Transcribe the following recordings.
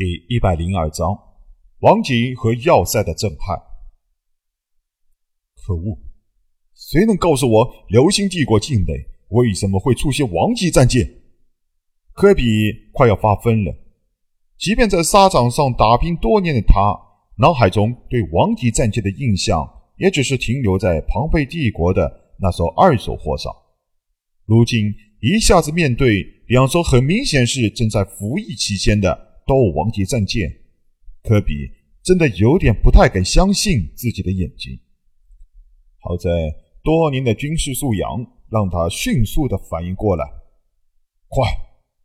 第一百零二章：王级和要塞的震撼。可恶！谁能告诉我，流星帝国境内为什么会出现王级战舰？科比快要发疯了。即便在沙场上打拼多年的他，脑海中对王级战舰的印象也只是停留在庞贝帝国的那艘二手货上。如今一下子面对两艘很明显是正在服役期间的。斗王级战舰，科比真的有点不太敢相信自己的眼睛。好在多年的军事素养让他迅速的反应过来，快，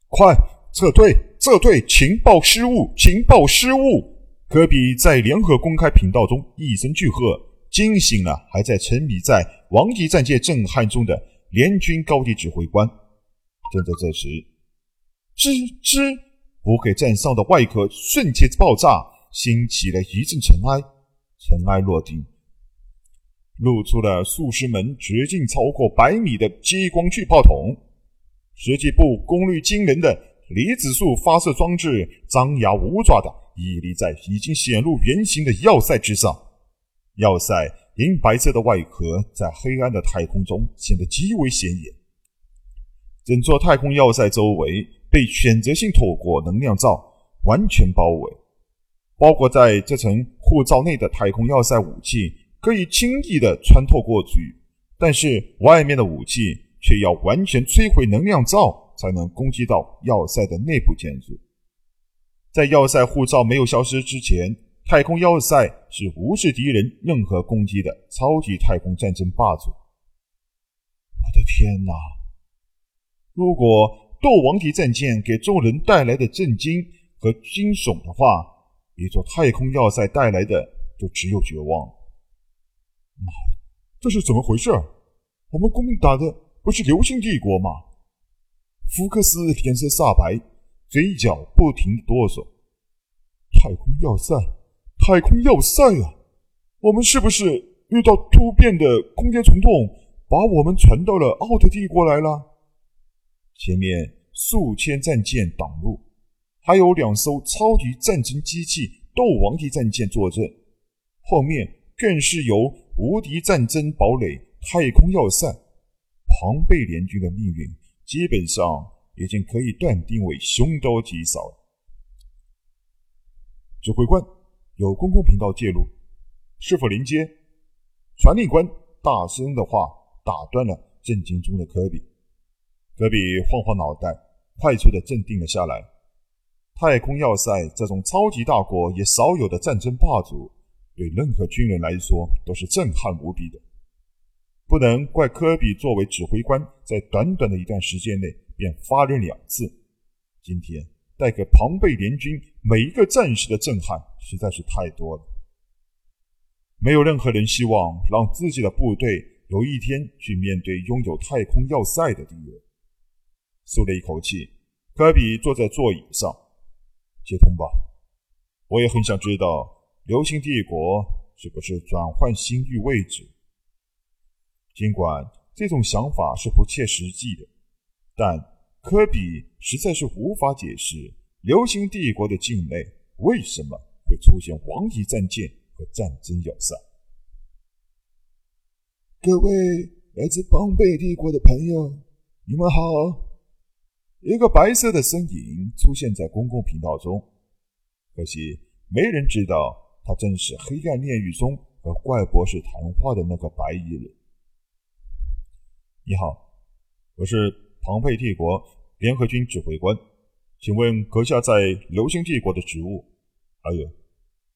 快撤退，撤退！情报失误，情报失误！科比在联合公开频道中一声巨喝，惊醒了还在沉迷在王级战舰震撼中的联军高级指挥官。正在这时，吱吱。不给站上的外壳瞬间爆炸，掀起了一阵尘埃。尘埃落定，露出了数十门直径超过百米的激光巨炮筒，十几部功率惊人的离子束发射装置张牙舞爪的屹立在已经显露原形的要塞之上。要塞银白色的外壳在黑暗的太空中显得极为显眼。整座太空要塞周围。被选择性透过能量罩完全包围，包裹在这层护罩内的太空要塞武器可以轻易的穿透过去，但是外面的武器却要完全摧毁能量罩才能攻击到要塞的内部建筑。在要塞护罩没有消失之前，太空要塞是无视敌人任何攻击的超级太空战争霸主。我的天哪！如果……斗王级战舰给众人带来的震惊和惊悚的话，一座太空要塞带来的就只有绝望。妈的，这是怎么回事？我们攻打的不是流星帝国吗？福克斯脸色煞白，嘴角不停哆嗦。太空要塞，太空要塞啊！我们是不是遇到突变的空间虫洞，把我们传到了奥特帝国来了？前面数千战舰挡路，还有两艘超级战争机器斗王级战舰坐镇，后面更是由无敌战争堡垒太空要塞。庞贝联军的命运基本上已经可以断定为凶多吉少。指挥官，有公共频道介入，是否连接？传令官大声的话打断了震惊中的科比。科比晃晃脑袋，快速的镇定了下来。太空要塞这种超级大国也少有的战争霸主，对任何军人来说都是震撼无比的。不能怪科比作为指挥官，在短短的一段时间内便发人两次。今天带给庞贝联军每一个战士的震撼实在是太多了。没有任何人希望让自己的部队有一天去面对拥有太空要塞的敌人。舒了一口气，科比坐在座椅上，接通吧。我也很想知道流星帝国是不是转换星域位置。尽管这种想法是不切实际的，但科比实在是无法解释流星帝国的境内为什么会出现王级战舰和战争要塞。各位来自邦贝帝国的朋友，你们好。一个白色的身影出现在公共频道中，可惜没人知道他正是黑暗炼狱中和怪博士谈话的那个白衣人。你好，我是庞贝帝国联合军指挥官，请问阁下在流星帝国的职务？还有，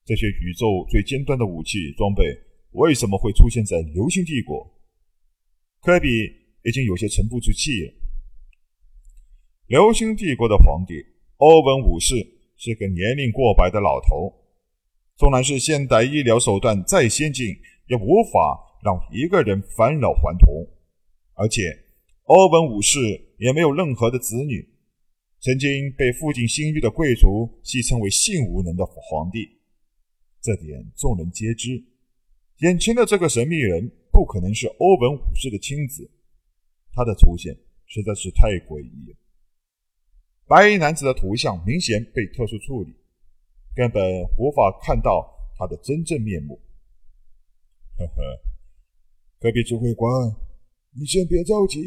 这些宇宙最尖端的武器装备为什么会出现在流星帝国？科比已经有些沉不住气了。流星帝国的皇帝欧文五世是个年龄过百的老头，纵然是现代医疗手段再先进，也无法让一个人返老还童。而且，欧文五世也没有任何的子女，曾经被父亲星域的贵族戏称为“性无能的皇帝”，这点众人皆知。眼前的这个神秘人不可能是欧文五世的亲子，他的出现实在是太诡异了。白衣男子的图像明显被特殊处理，根本无法看到他的真正面目。呵呵，隔壁指挥官，你先别着急，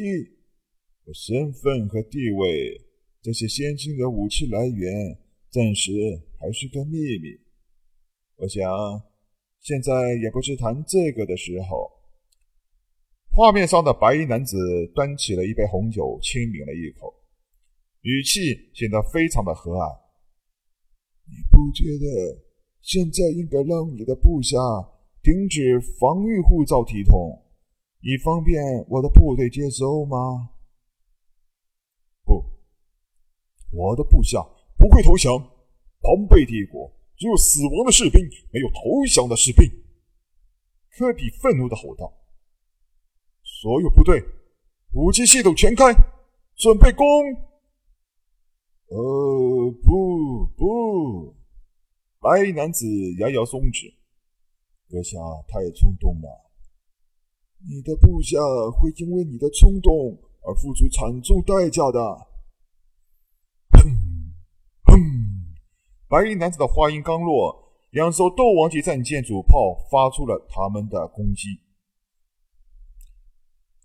我身份和地位，这些先进的武器来源，暂时还是个秘密。我想，现在也不是谈这个的时候。画面上的白衣男子端起了一杯红酒，轻抿了一口，语气显得非常的和蔼。你不觉得现在应该让你的部下停止防御护照体统，以方便我的部队接收吗？不，我的部下不会投降。庞贝帝国只有死亡的士兵，没有投降的士兵。科比愤怒的吼道。所有部队，武器系统全开，准备攻！呃，不不，白衣男子摇摇松指，阁下太冲动了，你的部下会因为你的冲动而付出惨重代价的。砰砰！白衣男子的话音刚落，两艘斗王级战舰主炮发出了他们的攻击。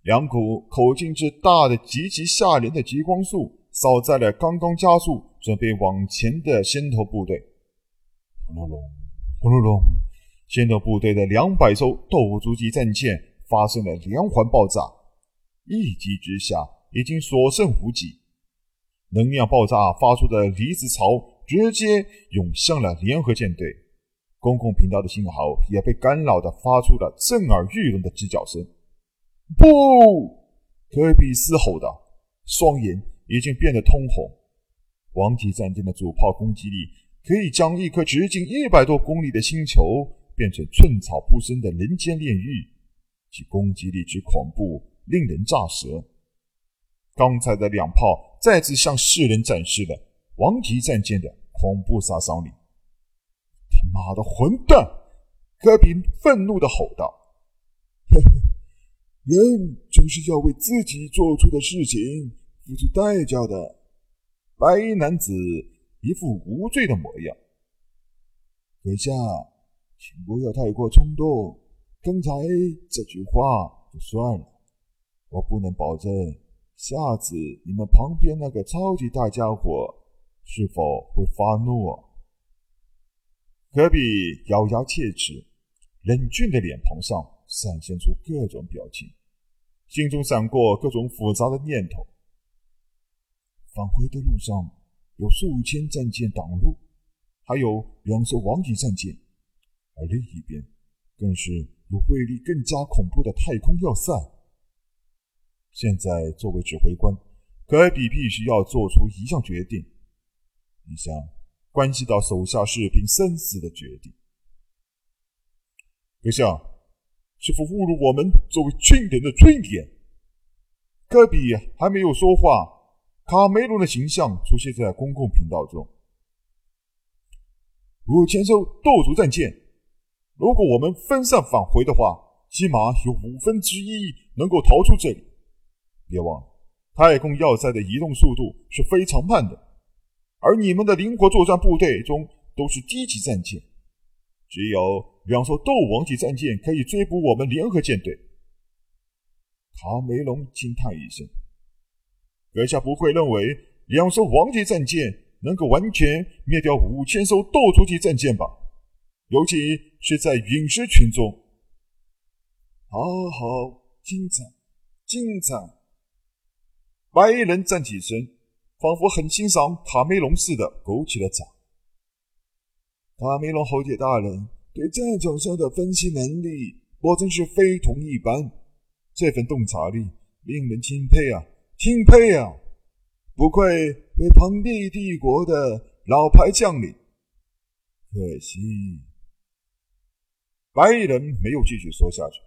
两股口径之大的、极其吓人的激光束扫在了刚刚加速、准备往前的先头部队。轰隆隆，轰隆隆，先头部队的两百艘斗族级战舰发生了连环爆炸，一击之下已经所剩无几。能量爆炸发出的离子潮直接涌向了联合舰队，公共频道的信号也被干扰的发出了震耳欲聋的鸡叫声。不！科比嘶吼道，双眼已经变得通红。王级战舰的主炮攻击力可以将一颗直径一百多公里的星球变成寸草不生的人间炼狱，其攻击力之恐怖令人咋舌。刚才的两炮再次向世人展示了王级战舰的恐怖杀伤力。他妈的混蛋！科比愤怒地吼道。人总是要为自己做出的事情付出代价的。白衣男子一副无罪的模样。阁下，请不要太过冲动。刚才这句话就算了，我不能保证下次你们旁边那个超级大家伙是否会发怒。科比咬牙切齿，冷峻的脸庞上闪现出各种表情。心中闪过各种复杂的念头。返回的路上有数千战舰挡路，还有两艘王级战舰，而另一边更是有威力更加恐怖的太空要塞。现在作为指挥官，科比必须要做出一项决定，一项关系到手下士兵生死的决定。阁下。是否侮辱我们作为军人的尊严？科比还没有说话，卡梅隆的形象出现在公共频道中。五千艘斗族战舰，如果我们分散返回的话，起码有五分之一能够逃出这里。别忘了，太空要塞的移动速度是非常慢的，而你们的灵活作战部队中都是低级战舰，只有。两艘斗王级战舰可以追捕我们联合舰队。卡梅隆惊叹一声：“阁下不会认为两艘王级战舰能够完全灭掉五千艘斗族级战舰吧？尤其是在陨石群中。”好好，精彩，精彩！白衣人站起身，仿佛很欣赏卡梅隆似的，鼓起了掌。卡梅隆侯爵大人。对战场上的分析能力，果真是非同一般。这份洞察力令人钦佩啊，钦佩啊！不愧为庞贝帝国的。老牌将领。可惜，白衣人没有继续说下去。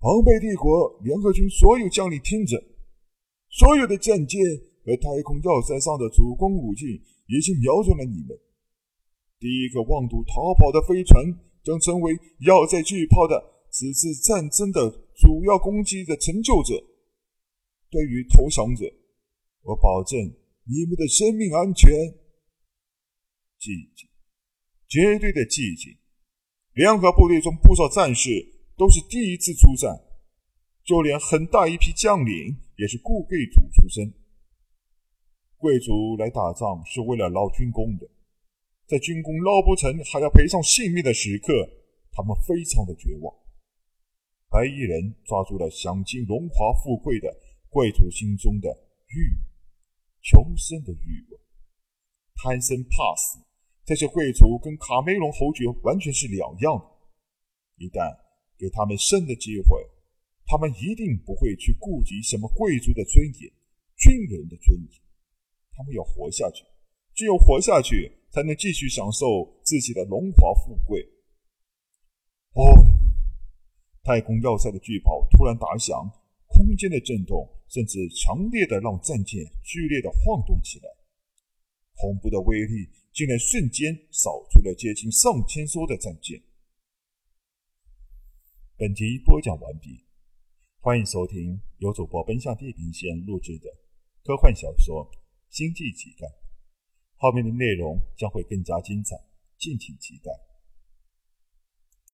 庞贝帝国联合军所有将领听着，所有的。战舰和太空要塞上的。主攻武器已经瞄准了你们。第一个妄图逃跑的。飞船将成为要塞巨炮的。此次战争的。主要攻击的。成就者。对于投降者，我保证你们的生命安全。寂静，绝对的寂静。联合部队中不少战士都是第一次出战，就连很大一批将领也是顾贵族出身。贵族来打仗是为了捞军功的，在军功捞不成还要赔上性命的时刻，他们非常的绝望。白衣人抓住了享尽荣华富贵的贵族心中的欲望，求生的欲望，贪生怕死。这些贵族跟卡梅隆侯爵完全是两样的。一旦给他们生的机会，他们一定不会去顾及什么贵族的尊严、军人的尊严。他们要活下去，只有活下去，才能继续享受自己的荣华富贵。哦，太空要塞的巨炮突然打响，空间的震动甚至强烈的让战舰剧烈的晃动起来，恐怖的威力。竟然瞬间扫出了接近上千艘的战舰。本集播讲完毕，欢迎收听由主播奔向地平线录制的科幻小说《星际乞丐》，后面的内容将会更加精彩，敬请期待。